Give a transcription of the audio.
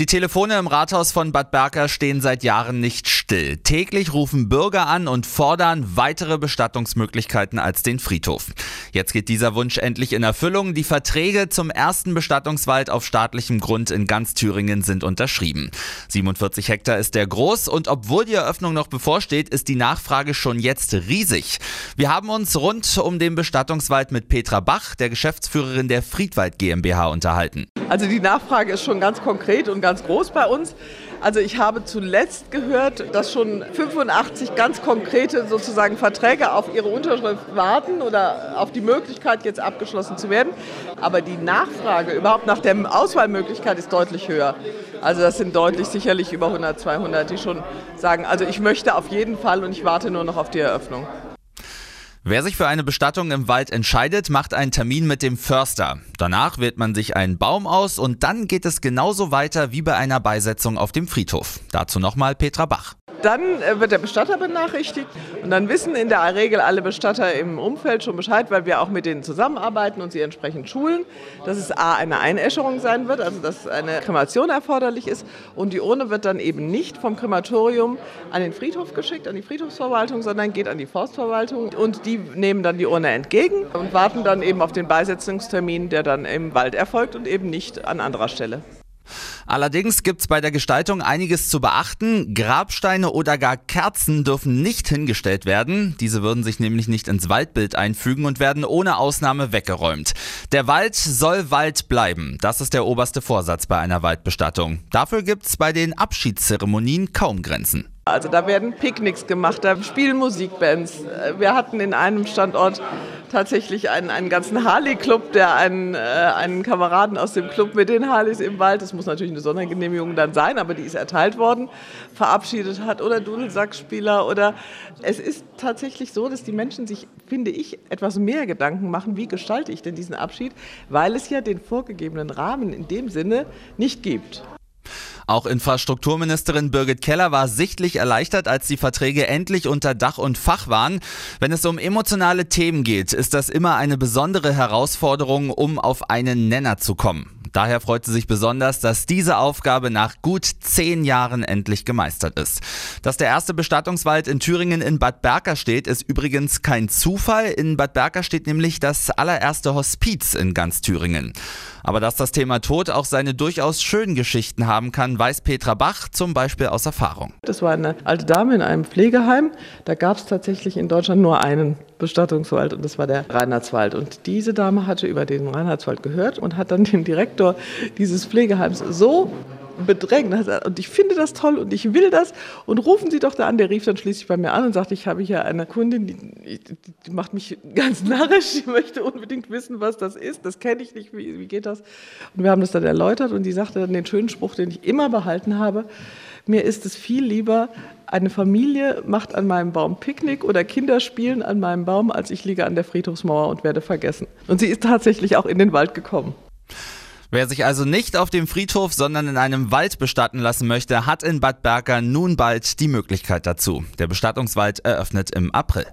Die Telefone im Rathaus von Bad Berka stehen seit Jahren nicht still. Täglich rufen Bürger an und fordern weitere Bestattungsmöglichkeiten als den Friedhof. Jetzt geht dieser Wunsch endlich in Erfüllung. Die Verträge zum ersten Bestattungswald auf staatlichem Grund in ganz Thüringen sind unterschrieben. 47 Hektar ist der groß und obwohl die Eröffnung noch bevorsteht, ist die Nachfrage schon jetzt riesig. Wir haben uns rund um den Bestattungswald mit Petra Bach, der Geschäftsführerin der Friedwald GmbH, unterhalten. Also die Nachfrage ist schon ganz konkret und ganz groß bei uns. Also ich habe zuletzt gehört, dass schon 85 ganz konkrete sozusagen Verträge auf ihre Unterschrift warten oder auf die Möglichkeit jetzt abgeschlossen zu werden. Aber die Nachfrage überhaupt nach der Auswahlmöglichkeit ist deutlich höher. Also das sind deutlich sicherlich über 100, 200, die schon sagen, also ich möchte auf jeden Fall und ich warte nur noch auf die Eröffnung. Wer sich für eine Bestattung im Wald entscheidet, macht einen Termin mit dem Förster. Danach wählt man sich einen Baum aus und dann geht es genauso weiter wie bei einer Beisetzung auf dem Friedhof. Dazu nochmal Petra Bach. Dann äh, wird der Bestatter benachrichtigt. Und dann wissen in der Regel alle Bestatter im Umfeld schon Bescheid, weil wir auch mit denen zusammenarbeiten und sie entsprechend schulen, dass es A eine Einäscherung sein wird, also dass eine Kremation erforderlich ist. Und die Urne wird dann eben nicht vom Krematorium an den Friedhof geschickt, an die Friedhofsverwaltung, sondern geht an die Forstverwaltung. Und die nehmen dann die Urne entgegen und warten dann eben auf den Beisetzungstermin, der dann im Wald erfolgt und eben nicht an anderer Stelle. Allerdings gibt es bei der Gestaltung einiges zu beachten. Grabsteine oder gar Kerzen dürfen nicht hingestellt werden. Diese würden sich nämlich nicht ins Waldbild einfügen und werden ohne Ausnahme weggeräumt. Der Wald soll Wald bleiben. Das ist der oberste Vorsatz bei einer Waldbestattung. Dafür gibt es bei den Abschiedszeremonien kaum Grenzen. Also da werden Picknicks gemacht, da spielen Musikbands. Wir hatten in einem Standort tatsächlich einen, einen ganzen Harley-Club, der einen, äh, einen Kameraden aus dem Club mit den Harleys im Wald, das muss natürlich eine Sondergenehmigung dann sein, aber die ist erteilt worden, verabschiedet hat oder Dudelsackspieler oder es ist tatsächlich so, dass die Menschen sich, finde ich, etwas mehr Gedanken machen, wie gestalte ich denn diesen Abschied, weil es ja den vorgegebenen Rahmen in dem Sinne nicht gibt. Auch Infrastrukturministerin Birgit Keller war sichtlich erleichtert, als die Verträge endlich unter Dach und Fach waren. Wenn es um emotionale Themen geht, ist das immer eine besondere Herausforderung, um auf einen Nenner zu kommen. Daher freut sie sich besonders, dass diese Aufgabe nach gut zehn Jahren endlich gemeistert ist. Dass der erste Bestattungswald in Thüringen in Bad Berka steht, ist übrigens kein Zufall. In Bad Berka steht nämlich das allererste Hospiz in ganz Thüringen. Aber dass das Thema Tod auch seine durchaus schönen Geschichten haben kann, weiß Petra Bach zum Beispiel aus Erfahrung. Das war eine alte Dame in einem Pflegeheim. Da gab es tatsächlich in Deutschland nur einen Bestattungswald und das war der Reinhardswald. Und diese Dame hatte über den Reinhardswald gehört und hat dann den Direktor dieses Pflegeheims so bedrängt. Und ich finde das toll und ich will das. Und rufen Sie doch da an. Der rief dann schließlich bei mir an und sagte, ich habe hier eine Kundin, die, die macht mich ganz narrisch. Die möchte unbedingt wissen, was das ist. Das kenne ich nicht. Wie, wie geht das? Und wir haben das dann erläutert und die sagte dann den schönen Spruch, den ich immer behalten habe. Mir ist es viel lieber, eine Familie macht an meinem Baum Picknick oder Kinder spielen an meinem Baum, als ich liege an der Friedhofsmauer und werde vergessen. Und sie ist tatsächlich auch in den Wald gekommen. Wer sich also nicht auf dem Friedhof, sondern in einem Wald bestatten lassen möchte, hat in Bad Berka nun bald die Möglichkeit dazu. Der Bestattungswald eröffnet im April.